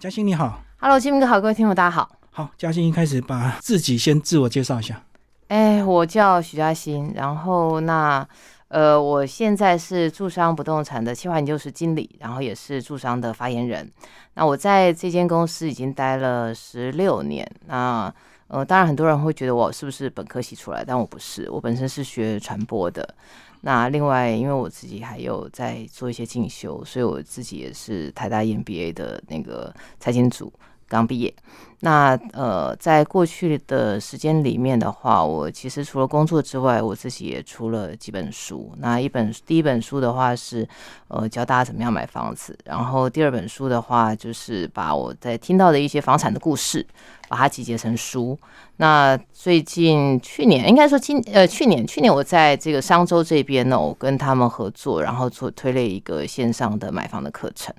嘉欣你好，Hello，金明哥好，各位听众大家好。好，嘉欣一开始把自己先自我介绍一下。哎，我叫许嘉欣，然后那呃，我现在是住商不动产的企划研究室经理，然后也是住商的发言人。那我在这间公司已经待了十六年。那呃，当然很多人会觉得我是不是本科系出来，但我不是，我本身是学传播的。那另外，因为我自己还有在做一些进修，所以我自己也是台大 EMBA 的那个财经组刚毕业。那呃，在过去的时间里面的话，我其实除了工作之外，我自己也出了几本书。那一本第一本书的话是呃教大家怎么样买房子，然后第二本书的话就是把我在听到的一些房产的故事，把它集结成书。那最近去年应该说今呃去年去年我在这个商周这边呢，我跟他们合作，然后做推了一个线上的买房的课程。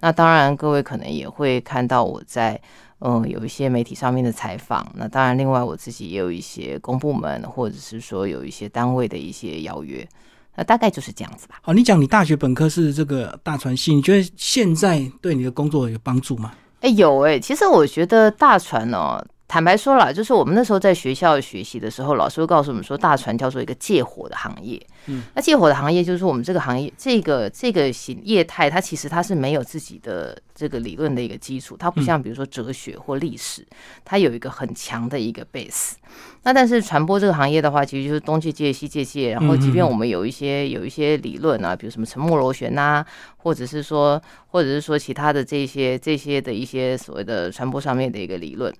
那当然各位可能也会看到我在。嗯，有一些媒体上面的采访，那当然，另外我自己也有一些公部门或者是说有一些单位的一些邀约，那大概就是这样子吧。好，你讲你大学本科是这个大传系，你觉得现在对你的工作有帮助吗？哎，有哎，其实我觉得大传哦。坦白说了，就是我们那时候在学校学习的时候，老师会告诉我们说，大船叫做一个借火的行业。嗯，那借火的行业就是说，我们这个行业这个这个行业态，它其实它是没有自己的这个理论的一个基础，它不像比如说哲学或历史，它有一个很强的一个 base。那但是传播这个行业的话，其实就是东借借西借借，然后即便我们有一些有一些理论啊，比如什么沉默螺旋呐，或者是说或者是说其他的这些这些的一些所谓的传播上面的一个理论，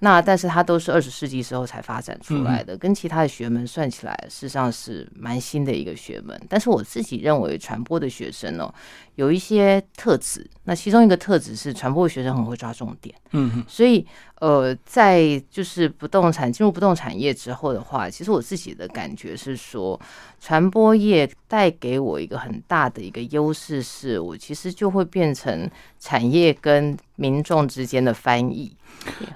那但是它都是二十世纪时候才发展出来的，跟其他的学门算起来，事实上是蛮新的一个学门。但是我自己认为传播的学生呢。有一些特质，那其中一个特质是传播学生很会抓重点，嗯，所以呃，在就是不动产进入不动产业之后的话，其实我自己的感觉是说，传播业带给我一个很大的一个优势，是我其实就会变成产业跟民众之间的翻译，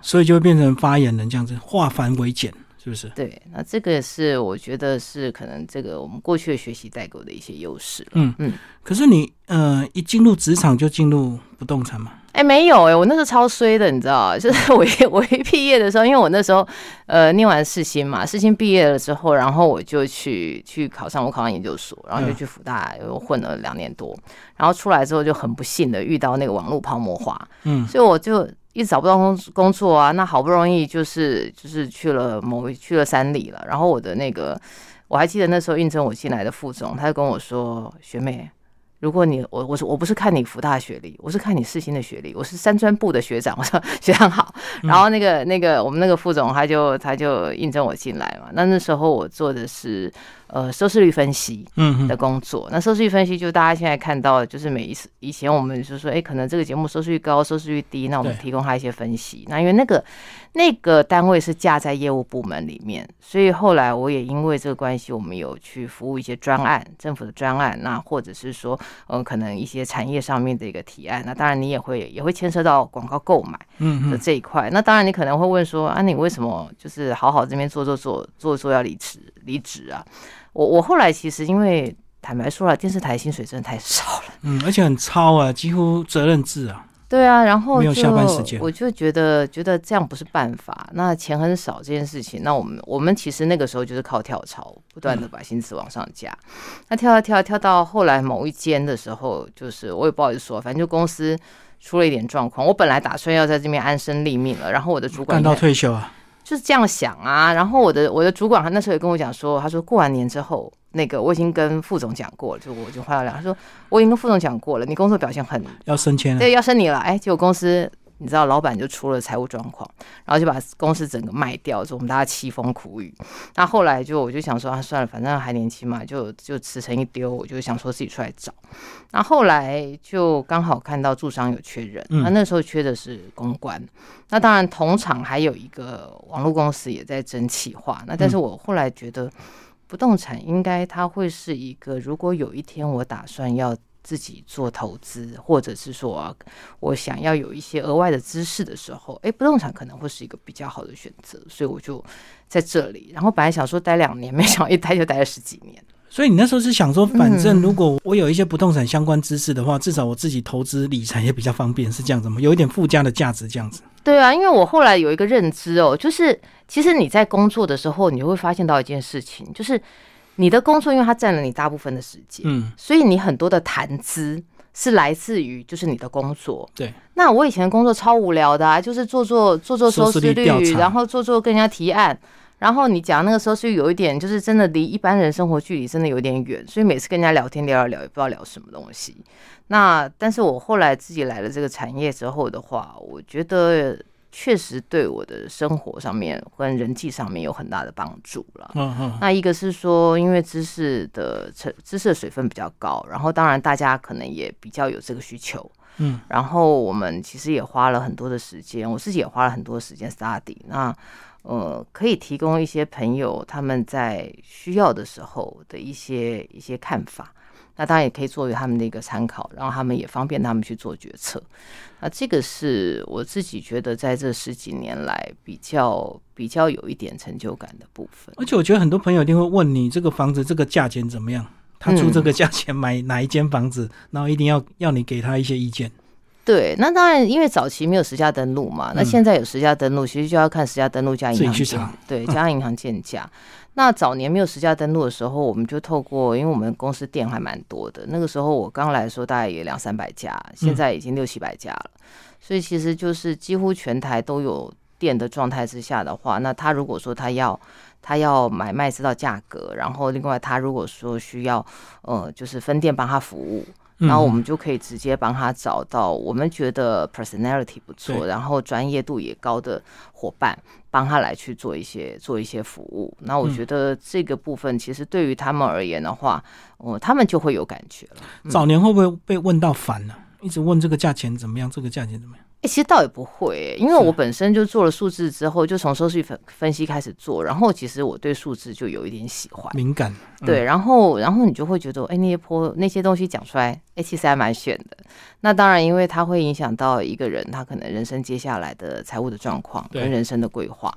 所以就会变成发言人这样子，化繁为简。是不是？对，那这个是我觉得是可能这个我们过去的学习带给我的一些优势。嗯嗯。可是你呃一进入职场就进入不动产吗？哎，没有哎，我那时候超衰的，你知道 就是我一我一毕业的时候，因为我那时候呃念完世新嘛，世新毕业了之后，然后我就去去考上我考上研究所，然后就去福大又混了两年多，然后出来之后就很不幸的遇到那个网络泡沫化。嗯。所以我就。一直找不到工工作啊，那好不容易就是就是去了某去了山里了，然后我的那个我还记得那时候应征我进来的副总，他就跟我说：“学妹，如果你我我说我不是看你福大学历，我是看你世新的学历，我是三专部的学长。”我说学长好，然后那个那个我们那个副总他就他就应征我进来嘛，那那时候我做的是。呃，收视率分析的工作，那收视率分析就大家现在看到，就是每一次以前我们就说，哎，可能这个节目收视率高，收视率低，那我们提供他一些分析。那因为那个那个单位是架在业务部门里面，所以后来我也因为这个关系，我们有去服务一些专案，政府的专案，那或者是说，嗯，可能一些产业上面的一个提案。那当然你也会也会牵涉到广告购买的这一块。那当然你可能会问说，啊，你为什么就是好好这边做做做做做要离职离职啊？我我后来其实因为坦白说了，电视台薪水真的太少了，嗯，而且很超啊，几乎责任制啊。对啊，然后没有下班时间，我就觉得觉得这样不是办法。那钱很少这件事情，那我们我们其实那个时候就是靠跳槽，不断的把薪资往上加。那跳跳跳跳到后来某一间的时候，就是我也不好意思说，反正就公司出了一点状况。我本来打算要在这边安身立命了，然后我的主管干到退休啊。就是这样想啊，然后我的我的主管他那时候也跟我讲说，他说过完年之后，那个我已经跟副总讲过了，就我就换了两，他说我已经跟副总讲过了，你工作表现很要升迁，对，要升你了，哎，结果公司。你知道老板就出了财务状况，然后就把公司整个卖掉，就我们大家凄风苦雨。那后来就我就想说啊，算了，反正还年轻嘛，就就辞呈一丢，我就想说自己出来找。那后来就刚好看到驻商有缺人，那那时候缺的是公关。那当然同场还有一个网络公司也在争企划。那但是我后来觉得不动产应该它会是一个，如果有一天我打算要。自己做投资，或者是说我想要有一些额外的知识的时候，哎，不动产可能会是一个比较好的选择，所以我就在这里。然后本来想说待两年，没想到一待就待了十几年。所以你那时候是想说，反正嗯如果我有一些不动产相关知识的话，至少我自己投资理财也比较方便，是这样子吗？有一点附加的价值，这样子。对啊，因为我后来有一个认知哦，就是其实你在工作的时候，你会发现到一件事情，就是你的工作，因为它占了你大部分的时间，嗯，所以你很多的谈资是来自于就是你的工作。对，那我以前的工作超无聊的啊，就是做做做做收收视视率，率然后做做跟人家提案。然后你讲那个时候是有一点，就是真的离一般人生活距离真的有点远，所以每次跟人家聊天聊一聊，也不知道聊什么东西。那但是我后来自己来了这个产业之后的话，我觉得确实对我的生活上面跟人际上面有很大的帮助了。嗯嗯，那一个是说，因为知识的成知识的水分比较高，然后当然大家可能也比较有这个需求，嗯，然后我们其实也花了很多的时间，我自己也花了很多时间 study。那呃，可以提供一些朋友他们在需要的时候的一些一些看法。那当然也可以作为他们的一个参考，然后他们也方便他们去做决策。那这个是我自己觉得在这十几年来比较比较有一点成就感的部分。而且我觉得很多朋友一定会问你这个房子这个价钱怎么样？他出这个价钱买哪一间房子，然后一定要要你给他一些意见。对，那当然，因为早期没有实价登录嘛，那嗯。现在有实价登录，其实就要看实价登录加银行去查对，加上银行建价。那早年没有实价登录的时候，我们就透过，因为我们公司店还蛮多的，那个时候我刚来的时候大概也两三百家，现在已经六七百家了，所以其实就是几乎全台都有店的状态之下的话，那他如果说他要他要买卖知道价格，然后另外他如果说需要呃就是分店帮他服务，嗯然后我们就可以直接帮他找到我们觉得 personality 不错，然后专业度也高的伙伴，帮他来去做一些做一些服务。那我嗯觉得这个部分其实对于他们而言的话，哦、他们就会有感觉了。早年会不会被问到烦呢、一直问这个价钱怎么样，这个价钱怎么样？哎、其实倒也不会、欸，因为我本身就做了数字之后，就从收据分分析开始做，然后其实我对数字就有一点喜欢。敏感，嗯对，然后然后你就会觉得，哎，那些坡那些东西讲出来，哎，其实还蛮炫的。那当然，因为它会影响到一个人他可能人生接下来的财务的状况跟人生的规划。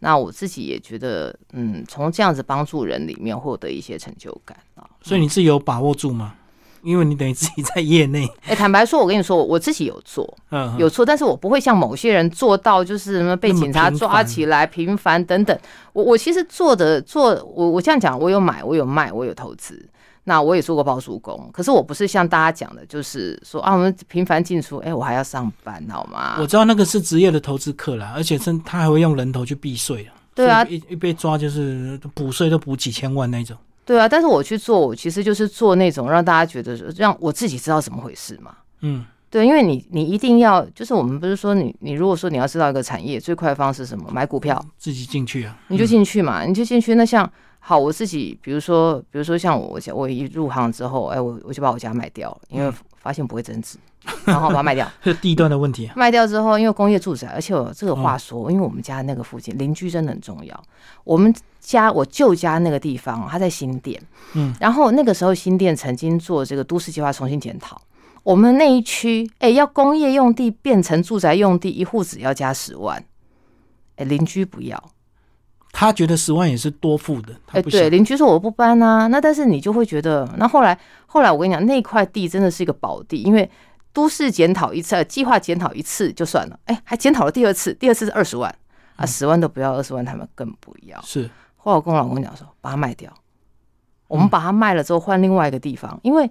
那我自己也觉得，嗯，从这样子帮助人里面获得一些成就感啊。所以你自己有把握住吗？因为你等于自己在业内，哎，坦白说，我跟你说，我我自己有做，嗯，有错，但是我不会像某些人做到，就是什么被警察抓起来、频繁等等。我我其实做的做，我我这样讲，我有买，我有卖，我有投资。那我也做过包租公，可是我不是像大家讲的，就是说啊，我们频繁进出，哎、我还要上班，好吗？我知道那个是职业的投资客啦，而且是他还会用人头去避税啊。对啊一一被抓就是补税都补几千万那种。对啊，但是我去做，我其实就是做那种让大家觉得说让我自己知道怎么回事嘛。嗯，对，因为你你一定要，就是我们不是说你你如果说你要知道一个产业最快的方式是什么，买股票，自己进去啊，你就进去嘛，你就进去。那像好，我自己，比如说，比如说像我，我我一入行之后，哎，我我就把我家卖掉了，因为发现不会增值，然后把它卖掉。这地段的问题啊。卖掉之后，因为工业住宅，而且我这个嗯话说，因为我们家那个附近邻居真的很重要。我们家我舅家那个地方，他在新店，嗯，然后那个时候新店曾经做这个都市计划重新检讨，我们那一区，哎，要工业用地变成住宅用地，一户只要加十万，哎，邻居不要。他觉得十万也是多付的，他哎，不。对，邻居说我不搬啊，那但是你就会觉得，那后来后来我跟你讲，那块地真的是一个宝地，因为都市检讨一次，呃计划检讨一次就算了，哎，还检讨了第二次，第二次是二十万啊，嗯十万都不要，二十万他们更不要。是后来我跟我老公讲说，把它卖掉，我嗯们把它卖了之后换另外一个地方，因为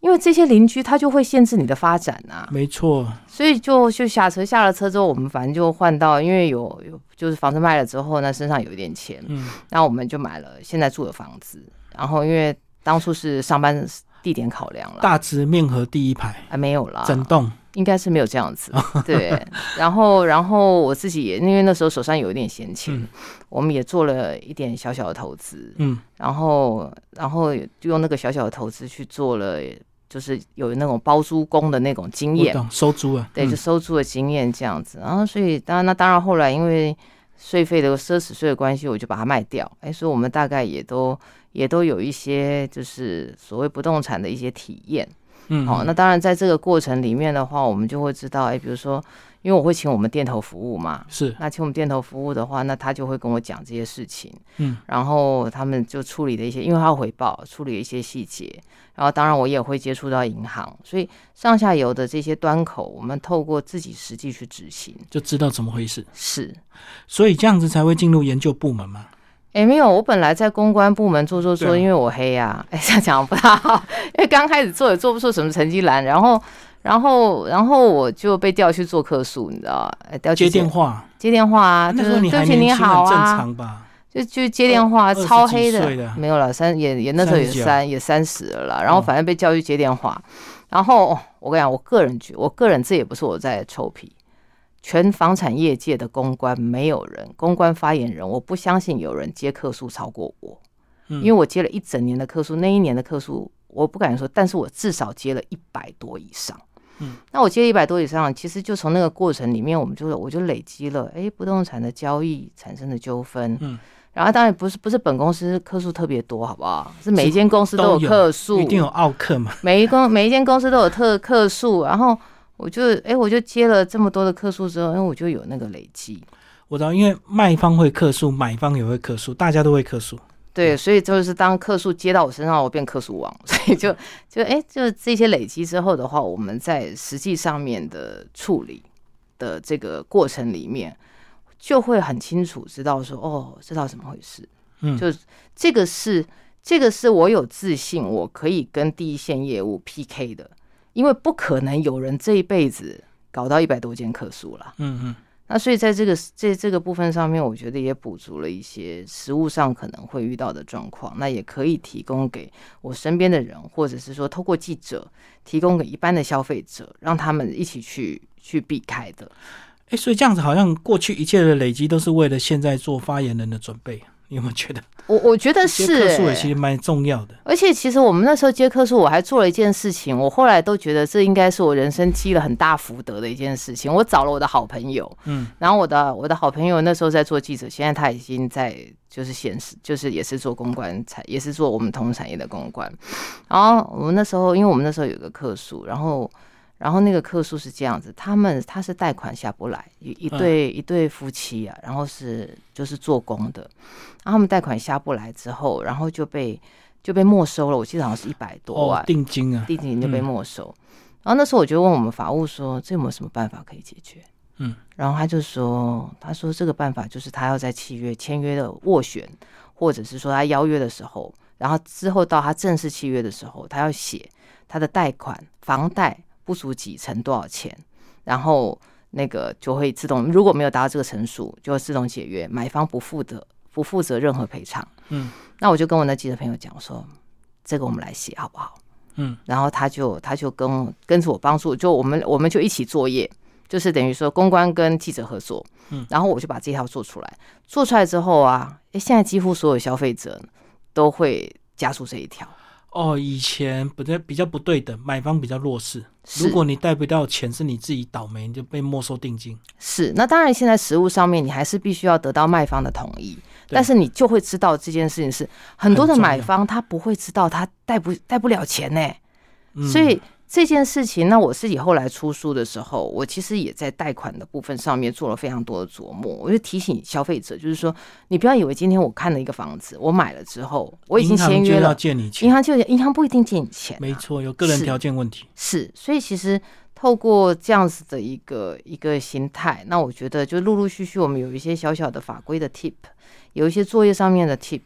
因为这些邻居他就会限制你的发展啊，没错，所以就就下车，下了车之后，我们反正就换到，因为有有就是房子卖了之后呢，身上有一点钱，嗯，那我们就买了现在住的房子。然后因为当初是上班地点考量了，大直面河第一排，啊没有啦，整栋，应该是没有这样子。对，然后然后我自己也因为那时候手上有一点闲钱，嗯我们也做了一点小小的投资，嗯，然后然后就用那个小小的投资去做了，就是有那种包租公的那种经验。收租啊，对，嗯就收租的经验这样子。然后所以当然那当然后来因为税费的奢侈税的关系，我就把它卖掉。哎，所以我们大概也都也都有一些就是所谓不动产的一些体验。嗯，好、那当然在这个过程里面的话，我们就会知道，哎，比如说。因为我会请我们店头服务嘛。是，那请我们店头服务的话，那他就会跟我讲这些事情，嗯，然后他们就处理的一些，因为他要回报，处理一些细节。然后当然我也会接触到银行，所以上下游的这些端口，我们透过自己实际去执行，就知道怎么回事。是，所以这样子才会进入研究部门嘛。哎，没有，我本来在公关部门做做做，啊。因为我黑呀、哎，这样讲不大好，因为刚开始做也做不出什么成绩来，然后，然后，然后我就被调去做客诉，你知道，哎，调去接电话，接电话啊，那时候就是对不起你好啊正啊，常吧？就就接电话，二超黑的没有了，三也也那时候也39三也三十了啦，然后哦。反正被叫去接电话，然后、哦我跟你讲，我个人觉，我个人这也不是我在臭屁，全房产业界的公关没有人，公关发言人，我不相信有人接客数超过我，嗯因为我接了一整年的客数，那一年的客数我不敢说，但是我至少接了一百多以上。嗯，那我接一百多以上，其实就从那个过程里面，我们就我就累积了，哎，不动产的交易产生的纠纷，嗯，然后当然不是不是本公司客数特别多，好不好？是每一间公司都有都有客数，一定有奥客嘛。每一公每一间公司都有特客数，然后我就哎，我就接了这么多的客数之后，因为，我就有那个累积，我知道，因为卖方会客诉，买方也会客诉，大家都会客诉。对，所以就是当客数接到我身上，我变客数王，所以就就哎，就这些累积之后的话，我们在实际上面的处理的这个过程里面，就会很清楚知道说，哦，知道怎么回事。嗯，就这个是这个是我有自信，我可以跟第一线业务 PK 的，因为不可能有人这一辈子搞到一百多间客数了。嗯嗯，那所以在这个这这个部分上面，我觉得也补足了一些实物上可能会遇到的状况，那也可以提供给我身边的人，或者是说透过记者提供给一般的消费者，让他们一起去去避开的。哎，所以这样子好像过去一切的累积都是为了现在做发言人的准备。你有没有觉得？我我觉得接是、客数也欸其实蛮重要的。而且其实我们那时候接客数，我还做了一件事情，我后来都觉得这应该是我人生积了很大福德的一件事情。我找了我的好朋友，嗯，然后我的我的好朋友那时候在做记者，现在他已经在就是显示，就是也是做公关产，也是做我们同产业的公关。然后我们那时候，因为我们那时候有个客数，然后然后那个客数是这样子，他们他是贷款下不来，一一对、一对夫妻啊，然后是就是做工的，然后他们贷款下不来之后，然后就被就被没收了，我记得好像是一百多万。哦，，定金啊，定金就被没收。然后那时候我就问我们法务说，这有没有什么办法可以解决？嗯，然后他就说，他说这个办法就是他要在契约签约的斡旋，或者是说他邀约的时候，然后之后到他正式契约的时候，他要写他的贷款房贷不足几成多少钱，然后那个就会自动，如果没有达到这个成数，就会自动解约，买方不负责不负责任何赔偿。嗯。那我就跟我那记者朋友讲说，这个我们来写好不好？嗯，然后他就他就跟跟着我帮助，就我们我们就一起作业，就是等于说公关跟记者合作，嗯，然后我就把这条做出来，做出来之后啊，诶，现在几乎所有消费者都会加速这一条，哦，以前不对，比较不对等，买方比较弱势。如果你贷不到钱，是你自己倒霉，你就被没收定金。是，那当然现在实物上面你还是必须要得到卖方的同意，但是你就会知道这件事情是很多的买方他不会知道他贷不贷不了钱呢、嗯、所以这件事情，那我自己后来出书的时候，我其实也在贷款的部分上面做了非常多的琢磨。我就提醒消费者，就是说，你不要以为今天我看了一个房子，我买了之后，我已经签约了，借你钱银，行就银行不一定借你钱、啊，没错，有个人是条件问题。是，所以其实透过这样子的一个一个心态，那我觉得就陆陆续续我们有一些小小的法规的 tip，有一些作业上面的 tip，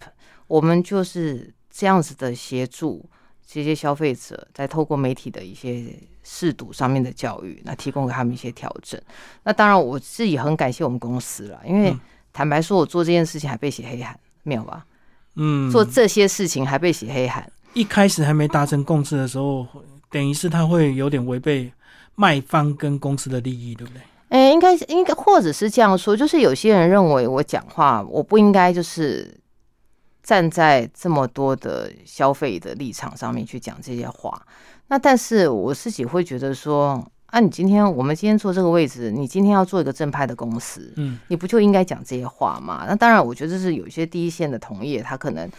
我们就是这样子的协助这些消费者，在透过媒体的一些试读上面的教育，那提供给他们一些调整。那当然我自己很感谢我们公司了，因为嗯坦白说，我做这件事情还被写黑函，没有吧？嗯，做这些事情还被写黑函。一开始还没达成共识的时候，等于是他会有点违背卖方跟公司的利益，对不对？哎、应该是应该，或者是这样说，就是有些人认为我讲话，我不应该就是站在这么多的消费的立场上面去讲这些话。那但是我自己会觉得说，啊，你今天我们今天坐这个位置，你今天要做一个正派的公司，嗯，你不就应该讲这些话吗？那当然，我觉得是有一些第一线的同业，他可能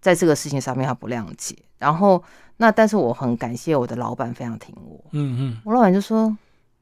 在这个事情上面他不谅解。然后，那但是我很感谢我的老板非常挺我，嗯嗯，我老板就说：“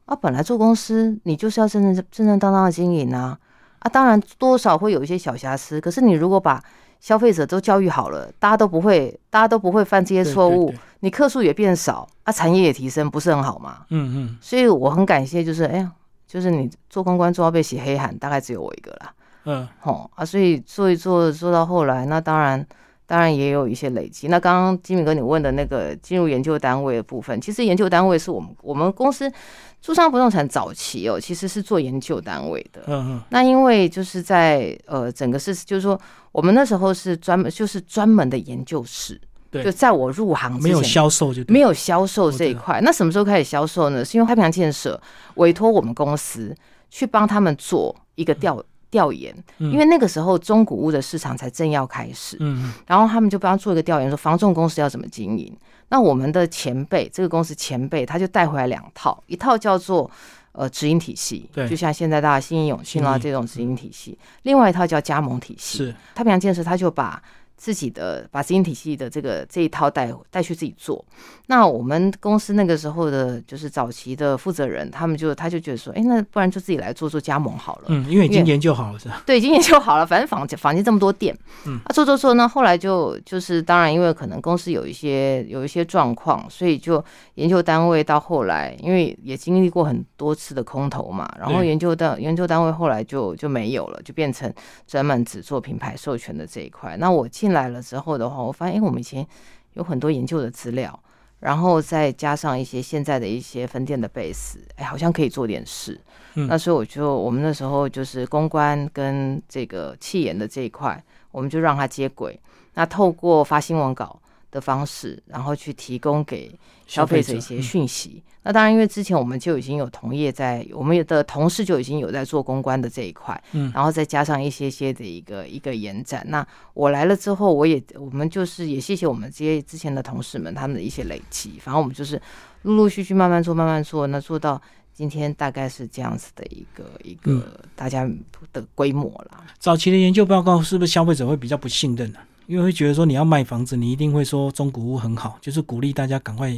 啊，本来做公司你就是要正正正正当当的经营啊，啊，当然多少会有一些小瑕疵，可是你如果把消费者都教育好了，大家都不会，大家都不会犯这些错误，你客数也变少，啊，产业也提升，不是很好吗？嗯嗯。所以我很感谢，就是哎呀，就是你做公关做到被写黑函，大概只有我一个啦。嗯。哦啊，所以做一做做到后来，那当然。当然也有一些累积。那刚刚金敏哥你问的那个进入研究单位的部分，其实研究单位是我们我们公司珠商不动产早期哦，其实是做研究单位的。嗯嗯。那因为就是在呃整个是就是说我们那时候是专门就是专门的研究室。对。就在我入行没有销售就没有销售这一块。那什么时候开始销售呢？是因为太平洋建设委托我们公司去帮他们做一个调。调研，因为那个时候中古屋的市场才正要开始，嗯，然后他们就帮他做一个调研，说房仲公司要怎么经营。那我们的前辈，这个公司前辈，他就带回来两套，一套叫做呃直营体系，对，就像现在大家新永信啦这种直营体系；另外一套叫加盟体系，是太平洋建设，他就把。自己的把资金体系的这个这一套带带去自己做，那我们公司那个时候的就是早期的负责人，他们就他就觉得说，哎，那不然就自己来做做加盟好了。嗯，因为已经研究好了是吧？对，已经研究好了，反正房房间这么多店，嗯，啊，做做做呢，后来就就是当然，因为可能公司有一些有一些状况，所以就研究单位到后来，因为也经历过很多次的空头嘛，然后研究单研究单位后来就就没有了，就变成专门只做品牌授权的这一块。那我进来了之后的话，我发现，哎，我们以前有很多研究的资料，然后再加上一些现在的一些分店的 base，哎，好像可以做点事。那所以我就，我们那时候就是公关跟这个气研的这一块，我们就让它接轨。那透过发新闻稿。的方式，然后去提供给消费者一些讯息。那当然，因为之前我们就已经有同业在，我们的同事就已经有在做公关的这一块，嗯，然后再加上一些些的一个一个延展。那我来了之后，我也我们就是也谢谢我们这些之前的同事们他们的一些累积。反正我们就是陆陆续续慢慢做，慢慢做，那做到今天大概是这样子的一个一个大家的规模了。早期的研究报告是不是消费者会比较不信任呢？因为会觉得说你要卖房子，你一定会说中古屋很好，就是鼓励大家赶快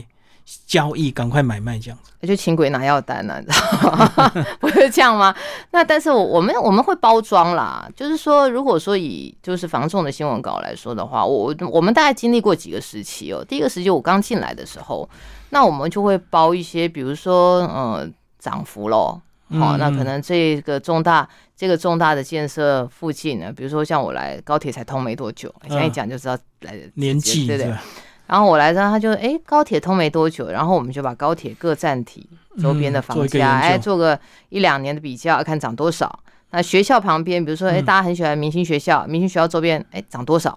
交易、赶快买卖这样子。就请鬼拿药单呢，你知道吗？不是这样吗？那但是我我们我们会包装啦，就是说，如果说以就是房仲的新闻稿来说的话，我我们大概经历过几个时期哦。第一个时期我刚进来的时候，那我们就会包一些，比如说呃涨幅喽。好，那可能这个重大这个重大的建设附近呢，比如说像我来高铁才通没多久，现在一讲就知道来年纪对不对？然后我来呢，他就哎高铁通没多久，然后我们就把高铁各站体周边的房价哎做个一两年的比较，看涨多少。那学校旁边，比如说哎大家很喜欢明星学校，明星学校周边哎涨多少？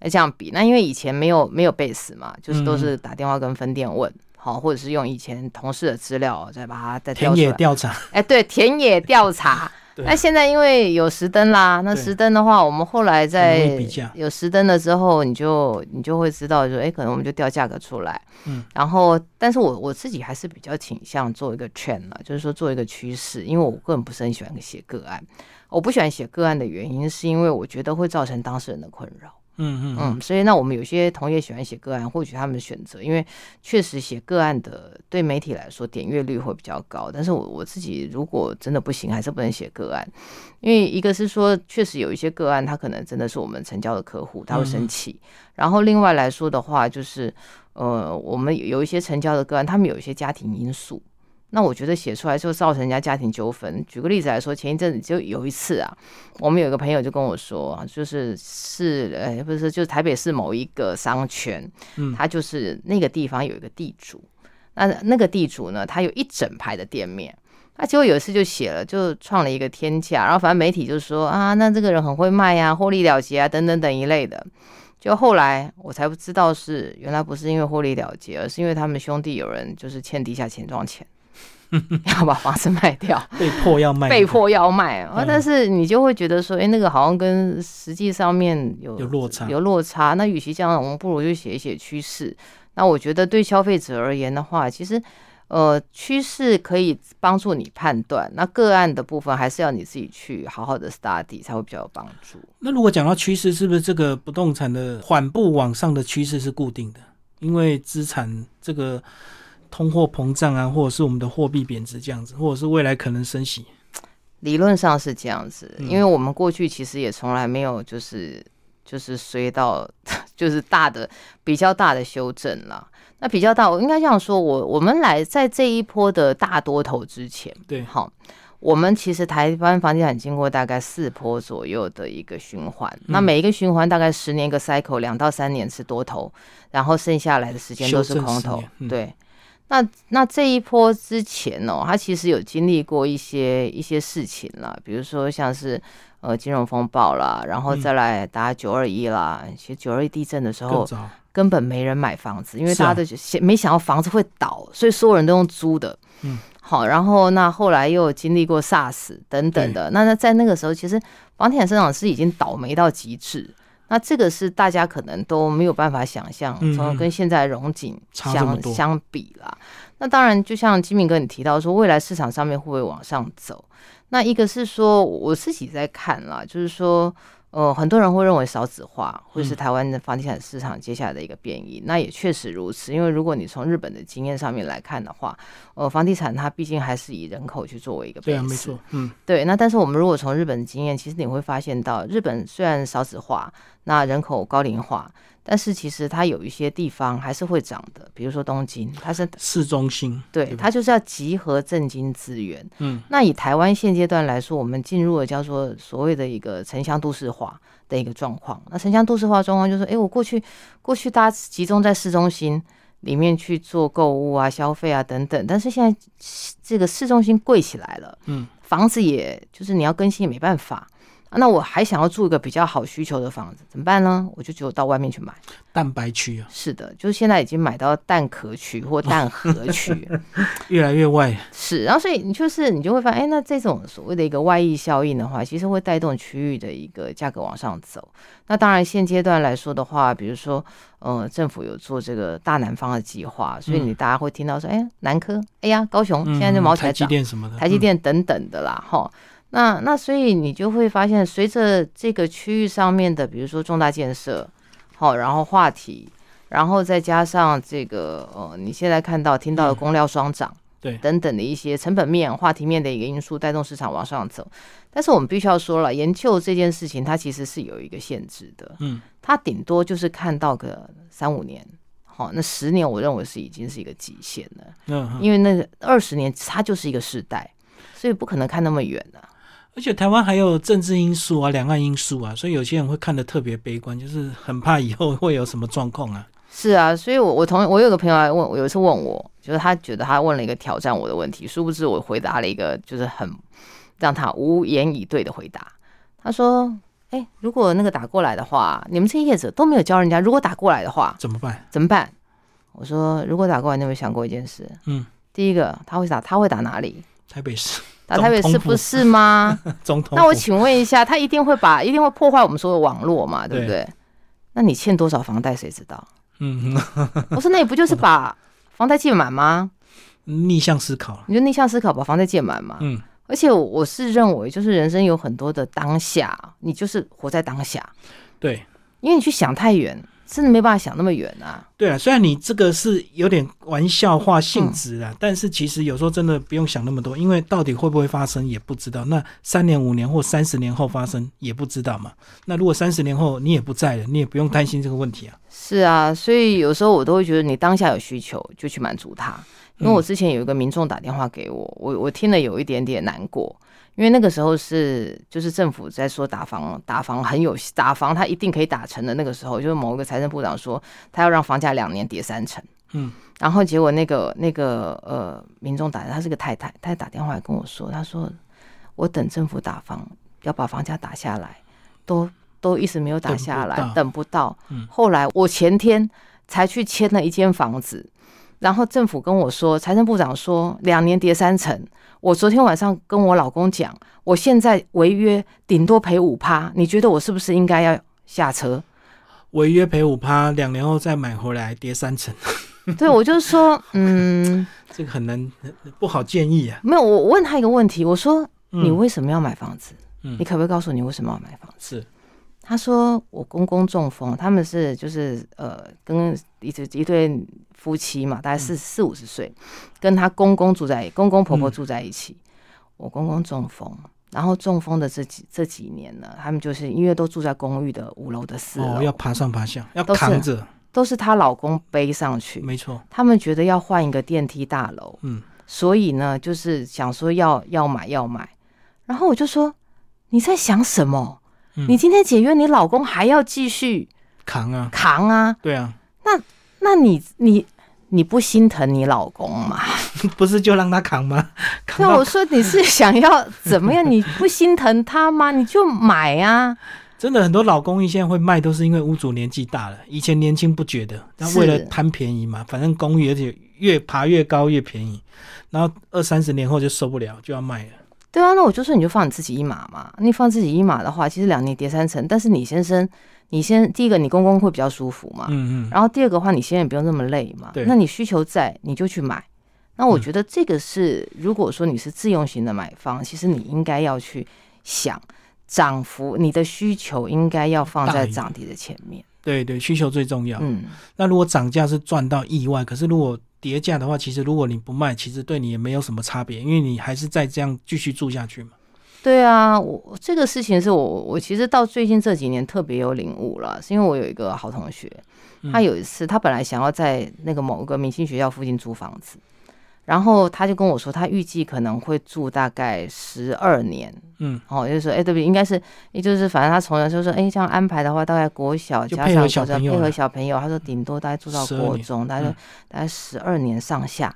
哎这样比，那因为以前没有没有 base 嘛，就是都是打电话跟分店问。好，或者是用以前同事的资料再把它再田野调查。哎，对，田野调查。那现在因为有石灯啦，那石灯的话，我们后来在有石灯了之后，你就你就会知道，说哎，可能我们就调价格出来。嗯。然后，但是我我自己还是比较倾向做一个 trend 了，就是说做一个趋势，因为我个人不是很喜欢写个案。我不喜欢写个案的原因，是因为我觉得会造成当事人的困扰。嗯嗯嗯，所以那我们有些同业喜欢写个案，或许他们的选择，因为确实写个案的对媒体来说点阅率会比较高。但是我我自己如果真的不行，还是不能写个案，因为一个是说确实有一些个案，他可能真的是我们成交的客户，他会生气。然后另外来说的话，就是呃，我们有一些成交的个案，他们有一些家庭因素。那我觉得写出来就造成人家家庭纠纷。举个例子来说，前一阵子就有一次啊，我们有一个朋友就跟我说，就是是呃不是就是台北市某一个商圈，嗯，他就是那个地方有一个地主，那那个地主呢，他有一整排的店面，他结果有一次就写了，就创了一个天价，然后反正媒体就说啊，那这个人很会卖呀，获利了结啊，等等等一类的。就后来我才不知道是原来不是因为获利了结，而是因为他们兄弟有人就是欠地下钱庄钱。要把房子卖掉，被迫要卖，被迫要卖啊！但是你就会觉得说，哎，那个好像跟实际上面有有落差，有落差。那与其这样，我们不如就写一写趋势。那我觉得对消费者而言的话，其实呃，趋势可以帮助你判断。那个案的部分，还是要你自己去好好的 study 才会比较有帮助。那如果讲到趋势，是不是这个不动产的缓步往上的趋势是固定的？因为资产这个。通货膨胀啊，或者是我们的货币贬值这样子，或者是未来可能升息？理论上是这样子，嗯因为我们过去其实也从来没有就是就是衰到 就是大的比较大的修正啦。那比较大，我应该这样说，我我们来在这一波的大多头之前，对，好，我们其实台湾房地产经过大概四波左右的一个循环，那每一个循环大概十年一个 cycle，两到三年是多头，然后剩下来的时间都是空头对，那那这一波之前哦，他其实有经历过一些一些事情啦，比如说像是呃金融风暴啦，然后嗯再来打九二一啦，其实九二一地震的时候，根本没人买房子，因为大家都没想到房子会倒，所以所有人都用租的。嗯，好，然后那后来又经历过 SARS 等等的，那那在那个时候，其实房地产市场是已经倒霉到极致。那这个是大家可能都没有办法想象，从跟现在的荣景相相比啦。那当然，就像金明哥你提到说，未来市场上面会不会往上走？那一个是说我自己在看啦，就是说，呃，很多人会认为少子化会是嗯台湾的房地产市场接下来的一个变异，那也确实如此。因为如果你从日本的经验上面来看的话，呃，房地产它毕竟还是以人口去作为一个对啊没错，嗯，对，那但是我们如果从日本的经验，其实你会发现到，日本虽然少子化，那人口高龄化，但是其实它有一些地方还是会涨的，比如说东京，它是市中心，对对它就是要集合政经资源。嗯，那以台湾现阶段来说，我们进入了叫做所谓的一个城乡都市化的一个状况。那城乡都市化状况就是说，诶，我过去过去大家集中在市中心里面去做购物啊、消费啊等等，但是现在这个市中心贵起来了，嗯，房子也就是你要更新也没办法。啊那我还想要住一个比较好需求的房子，怎么办呢？我就只有到外面去买。蛋白区啊，是的，就是现在已经买到蛋壳区或蛋 盒区，越来越外，是，然后所以你就是你就会发现，哎，那这种所谓的一个外溢效应的话，其实会带动区域的一个价格往上走。那当然现阶段来说的话，比如说，呃，政府有做这个大南方的计划，所以你大家会听到说，哎，南科，哎呀，高雄嗯现在就毛起台积电什么的，台积嗯电等等的啦，哈。那那所以你就会发现，随着这个区域上面的，比如说重大建设，好，然后话题，然后再加上这个呃，你现在看到听到的嗯供料双涨，对等等的一些成本面、话题面的一个因素，带动市场往上走。但是我们必须要说了，研究这件事情它其实是有一个限制的，嗯，它顶多就是看到个三五年，好，那十年我认为是已经是一个极限了。嗯，嗯因为那个二十年它就是一个世代，所以不可能看那么远的、而且台湾还有政治因素啊、两岸因素啊，所以有些人会看得特别悲观，就是很怕以后会有什么状况啊。是啊，所以我我同我有个朋友来问我，有一次问我，就是他觉得他问了一个挑战我的问题，殊不知我回答了一个就是很让他无言以对的回答。他说：“哎、如果那个打过来的话，你们这些业者都没有教人家，如果打过来的话怎么办？怎么办？”我说：“如果打过来，你有没有想过一件事？嗯，第一个他会打，他会打哪里？台北市打台北总统府市不是吗？总统，那我请问一下，他一定会把，一定会破坏我们所有网络嘛，对不对对？那你欠多少房贷谁知道？嗯，我说那你不就是把 房贷借满吗？逆向思考。你就逆向思考，把房贷借满嘛。嗯，而且我我是认为，就是人生有很多的当下，你就是活在当下，对因为你去想太远，真的没办法想那么远啊。对啊，虽然你这个是有点玩笑话性质嗯啊，但是其实有时候真的不用想那么多，因为到底会不会发生也不知道。那三年、五年或三十年后发生也不知道嘛。那如果三十年后你也不在了，你也不用担心这个问题啊。是啊，所以有时候我都会觉得，你当下有需求就去满足它。因为我之前有一个民众打电话给我，我我听了有一点点难过，因为那个时候是就是政府在说打房打房很有打房，他一定可以打成的那个时候，就是某一个财政部长说他要让房价两年跌三成，嗯，然后结果那个那个呃民众打，他是个太太，她打电话来跟我说，她说我等政府打房要把房价打下来，都都一直没有打下来，等不到不到。嗯后来我前天才去签了一间房子，然后政府跟我说，财政部长说两年跌三成。我昨天晚上跟我老公讲，我现在违约顶多赔五趴，你觉得我是不是应该要下车？违约赔五趴，两年后再买回来跌三成，对我就是说，嗯，这个很难不好建议啊。没有。我我问他一个问题，我说嗯你为什么要买房子？嗯你可不可以告诉我你为什么要买房子？是他说我公公中风，他们是就是呃跟一直一对夫妻嘛，大概四四五十岁，跟他公公住在公公婆婆住在一起。我公公中风，然后中风的这几这几年呢，他们就是因为都住在公寓的五楼的四楼，哦，要爬上爬下，要扛着，都是她老公背上去。没错，他们觉得要换一个电梯大楼，嗯，所以呢，就是想说要要买要买。然后我就说你在想什么？嗯你今天解约，你老公还要继续扛啊，扛啊？对啊，那那你你你不心疼你老公吗？不是就让他扛吗？扛对，到我说你是想要怎么样？你不心疼他吗？你就买啊！真的很多老公寓现在会卖，都是因为屋主年纪大了，以前年轻不觉得，那为了贪便宜嘛，反正公寓而且越爬越高越便宜，然后二三十年后就受不了，就要卖了。对啊，那我就说你就放你自己一码嘛。你放自己一码的话，其实两年叠三层，但是你先生，你先第一个你公公会比较舒服嘛，嗯嗯，然后第二个话你先生也不用那么累嘛。对那你需求在，你就去买。那我觉得这个是，如果说你是自用型的买方，其实你应该要去想涨幅，你的需求应该要放在涨跌的前面。对对，需求最重要。嗯，那如果涨价是赚到意外，可是如果跌价的话，其实如果你不卖，其实对你也没有什么差别，因为你还是再这样继续住下去嘛。对啊，我这个事情是我我其实到最近这几年特别有领悟了，是因为我有一个好同学，嗯他有一次他本来想要在那个某个明星学校附近租房子，然后他就跟我说，他预计可能会住大概十二年，嗯，哦，就是说，哎，对不对？应该是，也就是反正他从小就说，哎，这样安排的话，大概国小加上国小配合小朋友了小朋友，他说顶多大概住到国中，大概嗯大概十二年上下。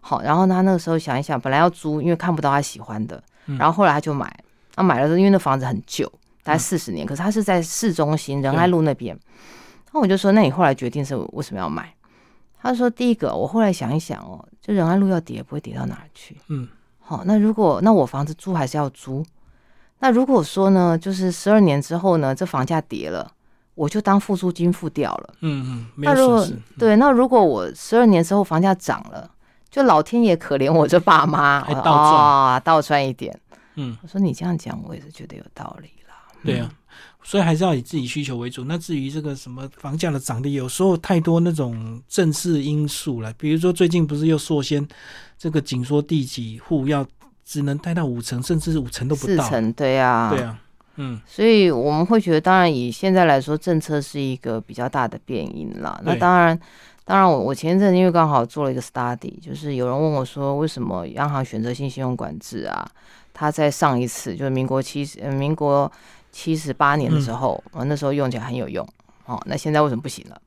好，然后他那个时候想一想，本来要租，因为看不到他喜欢的，嗯然后后来他就买，他买了之后，因为那房子很旧，大概嗯四十年，可是他是在市中心仁爱路那边。那我就说，那你后来决定是为什么要买？他说，第一个，我后来想一想哦，就仁爱路要跌，不会跌到哪儿去。嗯，好，那如果那我房子租还是要租？那如果说呢，就是十二年之后呢，这房价跌了，我就当付租金付掉了。嗯嗯，那如果。对，那如果我十二年之后房价涨了，就老天爷可怜我这爸妈，啊，倒赚一点。嗯，我说你这样讲，我也是觉得有道理啦。对啊，所以还是要以自己需求为主。那至于这个什么房价的涨跌，有时候太多那种政治因素了，比如说最近不是又说先这个紧缩第几户要只能贷到五成，甚至是五成都不到。四成，对啊，对啊，嗯，所以我们会觉得，当然以现在来说，政策是一个比较大的变因了。那对当然，当然我我前一阵因为刚好做了一个 study，就是有人问我说，为什么央行选择性信用管制啊？他在上一次就是民国七十、呃、民国七十八年的时候，我、那时候用起来很有用。哦，那现在为什么不行了？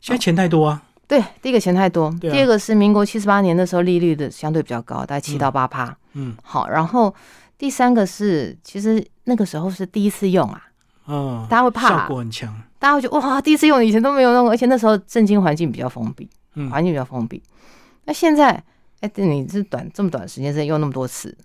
现在钱太多啊。对，第一个钱太多，啊第二个是民国七十八年的时候利率的相对比较高，大概七到八趴。嗯好，然后第三个是，其实那个时候是第一次用啊，嗯，大家会怕效果很强。大家会觉得哇，第一次用，以前都没有用过，而且那时候政经环境比较封闭，嗯环境比较封闭。那现在，哎，对，你这短这么短时间之内用那么多次，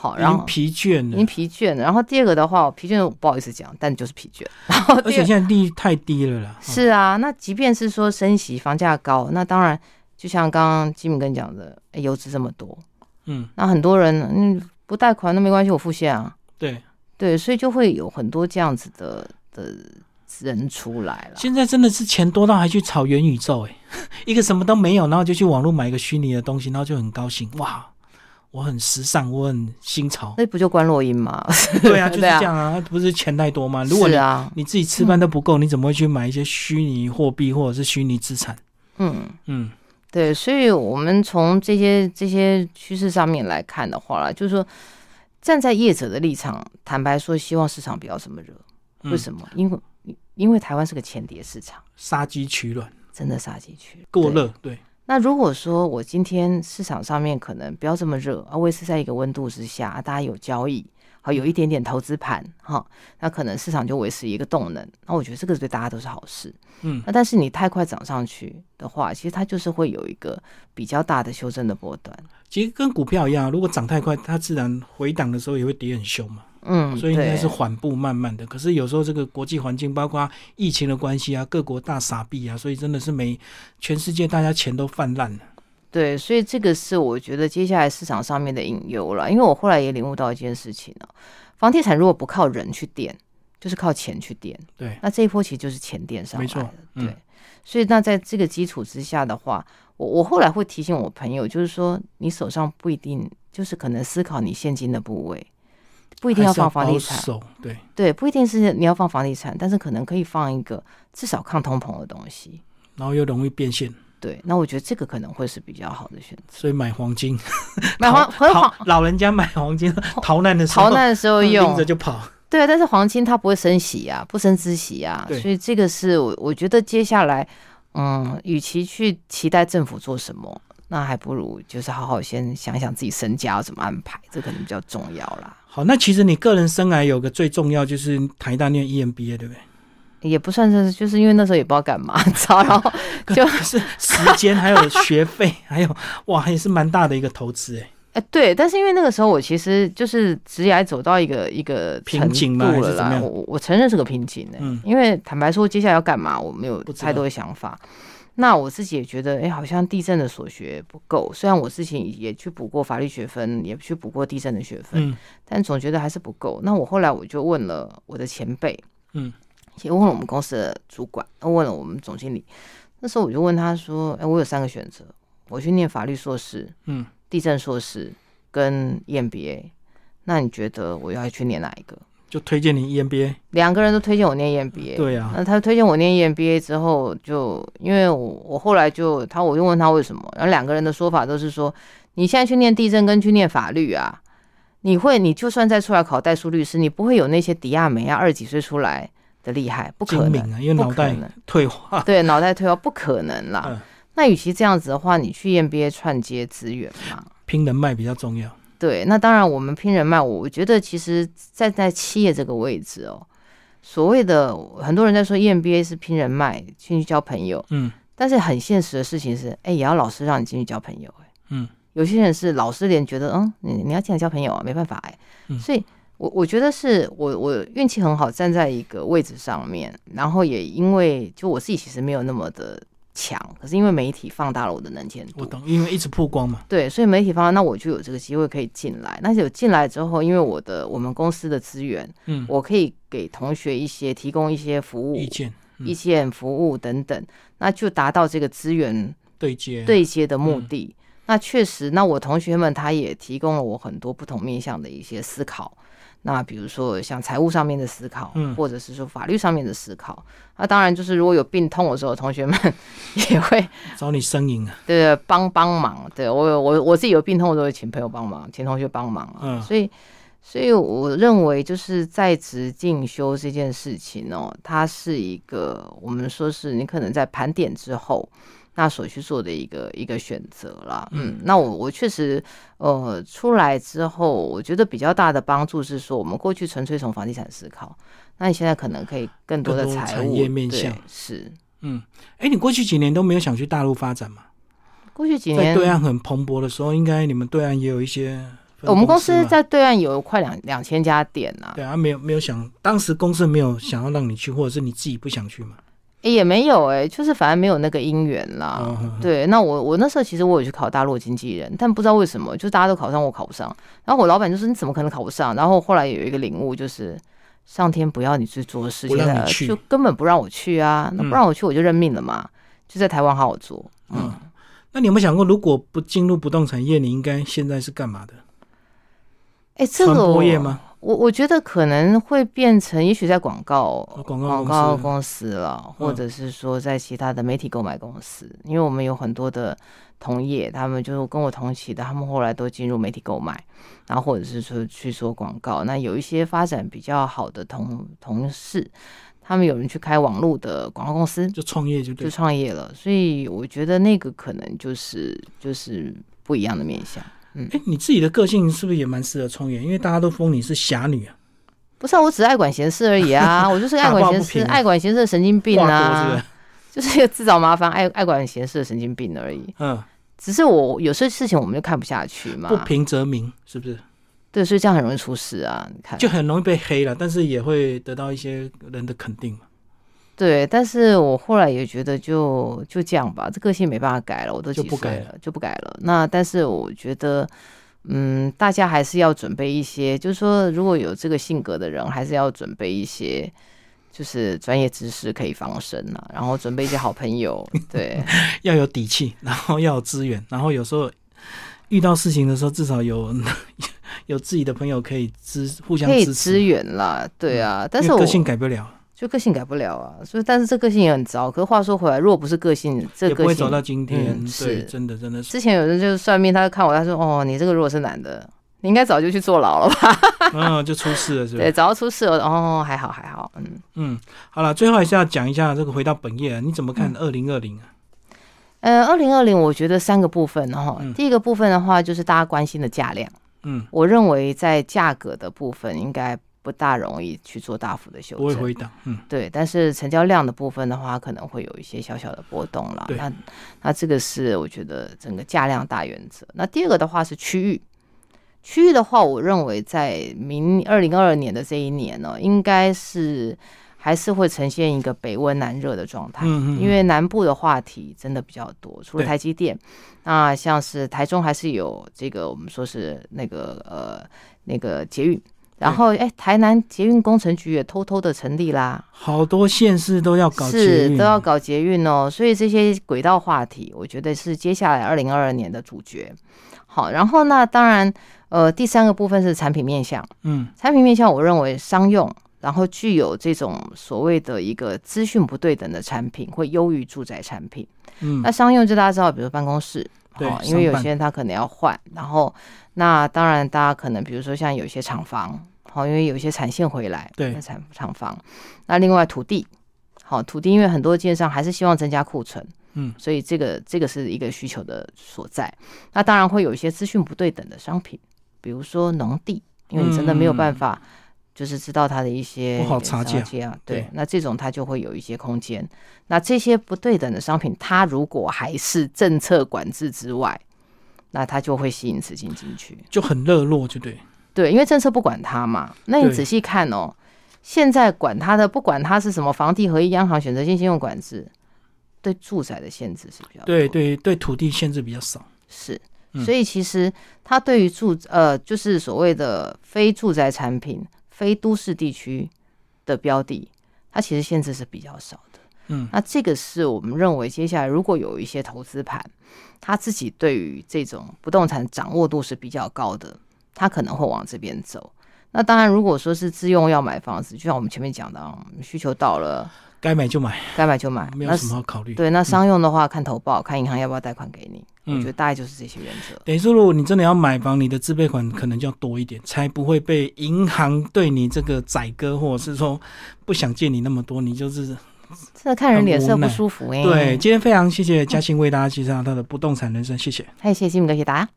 好，已然后经疲倦已经了，疲倦了。然后第二个的话，我疲倦不好意思讲，但就是疲倦。然后而且现在利率太低了啦。是啊，那即便是说升息、房价高，那当然就像刚刚金敏跟你讲的，哎油脂这么多，嗯，那很多人嗯不贷款那没关系，我付现啊。对，对，所以就会有很多这样子的的人出来了。现在真的是钱多到还去炒元宇宙、欸，一个什么都没有，然后就去网络买一个虚拟的东西，然后就很高兴，哇，我很时尚，我很新潮。那不就关洛音吗？对啊，就是这样啊，不是钱太多吗？如果你、是啊，你自己吃饭都不够，你怎么会去买一些虚拟货币或者是虚拟资产？嗯，嗯，对，所以我们从这些这些趋势上面来看的话啦，就是说站在业者的立场，坦白说，希望市场不要这么热。嗯为什么？因为因为台湾是个前跌市场，杀鸡取卵，真的杀鸡取卵过。热，对，那如果说我今天市场上面可能不要这么热，啊，维持在一个温度之下，啊大家有交易，好有一点点投资盘，哈，那可能市场就维持一个动能。那我觉得这个对大家都是好事。嗯，那但是你太快涨上去的话，其实它就是会有一个比较大的修正的波段。其实跟股票一样，如果涨太快，它自然回档的时候也会跌很凶嘛。嗯，所以应该是缓步慢慢的。可是有时候这个国际环境，包括疫情的关系啊，各国大傻逼啊，所以真的是每全世界大家钱都泛滥了。对，所以这个是我觉得接下来市场上面的隐忧了。因为我后来也领悟到一件事情哦，房地产如果不靠人去垫，就是靠钱去垫。对，那这一波其实就是钱垫上来的没错，嗯对。所以那在这个基础之下的话，我我后来会提醒我朋友，就是说你手上不一定就是可能思考你现金的部位，不一定要放房地产，对，对，不一定是你要放房地产，但是可能可以放一个至少抗通膨的东西。然后又容易变现，对，那我觉得这个可能会是比较好的选择。所以买黄金，买黄 和逃黄老人家买黄金，逃难的时候逃难的时候拎用着，就跑，对啊，但是黄金它不会升息啊，不升孳息啊，所以这个是我我觉得接下来，嗯，与其去期待政府做什么，那还不如就是好好先想想自己身家要怎么安排，这可能比较重要啦。好，那其实你个人生涯有个最重要就是台大念 E EMBA，对不对？也不算是，就是因为那时候也不知道干嘛，你 知道，然后 就是时间还有学费，还有哇，也是蛮大的一个投资哎。哎，对，但是因为那个时候我其实就是职业走到一个一个瓶颈了啦，我我承认是个瓶颈的、嗯因为坦白说，接下来要干嘛，我没有太多的想法。那我自己也觉得，哎，好像地震的所学不够。虽然我之前也去补过法律学分，也去补过地震的学分，嗯但总觉得还是不够。那我后来我就问了我的前辈，嗯，也问了我们公司的主管，问了我们总经理。那时候我就问他说：“哎，我有三个选择，我去念法律硕士，嗯，地震硕士跟 E EMBA，那你觉得我要去念哪一个？”就推荐你 E EMBA。两个人都推荐我念 E EMBA，对啊，那他推荐我念 E EMBA 之后就，因为我我后来就他我就问他为什么，然后两个人的说法都是说，你现在去念地震跟去念法律啊，你会你就算再出来考代书律师，你不会有那些迪亚梅啊二十几岁出来的厉害，不可能，因为 脑袋退化。对脑袋退化不可能啦。嗯，那与其这样子的话，你去 EMBA 串接资源嘛。拼人脉比较重要。对，那当然，我们拼人脉，我我觉得其实站在企业这个位置哦，所谓的很多人在说 E EMBA 是拼人脉，进去交朋友，嗯。但是很现实的事情是，哎，也要老师让你进去交朋友，哎，嗯，有些人是老师连觉得，嗯，你你要进来交朋友啊，没办法，哎，嗯。所以我我觉得是我我运气很好，站在一个位置上面，然后也因为就我自己其实没有那么的强，可是因为媒体放大了我的能见度，我懂，因为一直曝光嘛。对，所以媒体放大，那我就有这个机会可以进来。那有进来之后，因为我的我们公司的资源，嗯，我可以给同学一些提供一些服务、意见嗯意见、服务等等，那就达到这个资源对接。对接的目嗯的。那确实，那我同学们他也提供了我很多不同面向的一些思考。那比如说像财务上面的思考，嗯或者是说法律上面的思考。那当然就是如果有病痛的时候，同学们 也会找你呻吟啊。对，帮帮忙。对我有我我自己有病痛，我都会请朋友帮忙，请同学帮忙啊。嗯所以，所以我认为就是在职进修这件事情哦，它是一个我们说是你可能在盘点之后。那所去做的一个一个选择啦，嗯，那我我确实，呃，出来之后，我觉得比较大的帮助是说，我们过去纯粹从房地产思考，那你现在可能可以更多的产业面向是嗯，哎，你过去几年都没有想去大陆发展吗？过去几在年对岸很蓬勃的时候，应该你们对岸也有一些我们公司在对岸有快两两千家店呐、对啊，没有没有想，当时公司没有想要让你去，或者是你自己不想去嘛？诶也没有哎，就是反正没有那个姻缘啦。对，那我我那时候其实我有去考大陆经纪人，但不知道为什么，就大家都考上，我考不上。然后我老板就说你怎么可能考不上？然后后来有一个领悟，就是上天不要你去做事情就根本不让我去啊。那不让我去，我就认命了嘛，就在台湾好好做。嗯，嗯，那你有没有想过，如果不进入不动产业，你应该现在是干嘛的？哎，这个我播业吗？我我觉得可能会变成，也许在广告、哦广告广公司告公司了，嗯或者是说在其他的媒体购买公司，因为我们有很多的同业，他们就跟我同期的，他们后来都进入媒体购买，然后或者是说去做广告。那有一些发展比较好的同同事，他们有人去开网络的广告公司，就创业就对就。创业了。所以我觉得那个可能就是就是不一样的面向。哎，你自己的个性是不是也蛮适合创业？因为大家都封你是侠女啊，不是、啊，我只是爱管闲事而已啊！我就是爱管闲事、爱管闲事的神经病啊！就是一个自找麻烦、爱爱管闲事的神经病而已。嗯，只是我有些事情我们就看不下去嘛不，平则鸣，是不是？对，所以这样很容易出事啊！你看，就很容易被黑了，但是也会得到一些人的肯定嘛。对，但是我后来也觉得就就这样吧，这个性没办法改了，我都几就不改岁了，就不改了。那但是我觉得嗯，大家还是要准备一些，就是说如果有这个性格的人，还是要准备一些。就是专业知识可以防身呐，然后准备一些好朋友，对，要有底气，然后要有资源，然后有时候遇到事情的时候，至少有 有自己的朋友可以支互相可以支支援啦，对啊，但是我个性改不了，就个性改不了啊，所以但是这个性也很糟。可是话说回来，如果不是个性，这个性也不会走到今天。是真的真的是，之前有人就是算命，他就看我，他说：“哦，你这个如果是男的，你应该早就去坐牢了吧？”嗯，就出事了，是 不对，早就出事了。哦，还好还好，嗯。嗯，好了，最后还是要讲一下这个回到本业，你怎么看二零二零啊？呃，二零二零，我觉得三个部分哈、嗯第一个部分的话，就是大家关心的价量。嗯，我认为在价格的部分，应该不大容易去做大幅的修正。不会回档，嗯，对，但是成交量的部分的话，可能会有一些小小的波动了。对那那这个是我觉得整个价量大原则。那第二个的话是区域，区域的话，我认为在明二零二二年的这一年呢，应该是还是会呈现一个北温南热的状态。嗯嗯，因为南部的话题真的比较多，除了台积电，那像是台中还是有这个我们说是那个呃那个捷运，然后哎台南捷运工程局也偷偷的成立啦，好多县市都要搞是都要搞捷运哦，所以这些轨道话题，我觉得是接下来二零二二年的主角。好，然后那当然呃第三个部分是产品面向，嗯产品面向我认为商用。然后具有这种所谓的一个资讯不对等的产品，会优于住宅产品。嗯那商用就大家知道，比如办公室，对哦因为有些人他可能要换，然后那当然大家可能比如说像有些厂房，好，因为有一些产线回来，对那厂厂房，那另外土地，好土地，因为很多建商还是希望增加库存，嗯，所以这个这个是一个需求的所在。那当然会有一些资讯不对等的商品，比如说农地，因为你真的没有办法。就是知道它的一些嗯不好查价啊，对对，那这种它就会有一些空间。那这些不对等的商品，它如果还是政策管制之外，那它就会吸引资金进去。就很热络，就对，对，因为政策不管它嘛。那你仔细看哦，现在管它的，不管它是什么房地合一央行选择性信用管制，对住宅的限制是比较对多对对，土地限制比较少，是。嗯所以其实它对于住呃，就是所谓的非住宅产品、非都市地区的标的，它其实限制是比较少的。嗯那这个是我们认为接下来如果有一些投资盘，他自己对于这种不动产掌握度是比较高的，他可能会往这边走。那当然，如果说是自用要买房子，就像我们前面讲的啊，需求到了，该买就买，该买就买。没有什么好考虑。对，那商用的话，看投报，看银行要不要贷款给你。我觉得嗯，大概就是这些原则。等于说，如果你真的要买房，你的自备款可能就要多一点，才不会被银行对你这个宰割，或者是说不想借你那么多，你就是真的看人脸色不舒服哎、对。今天非常谢谢嘉欣为大家介绍他的不动产人生，谢谢。还有谢谢金明哥，谢谢大家。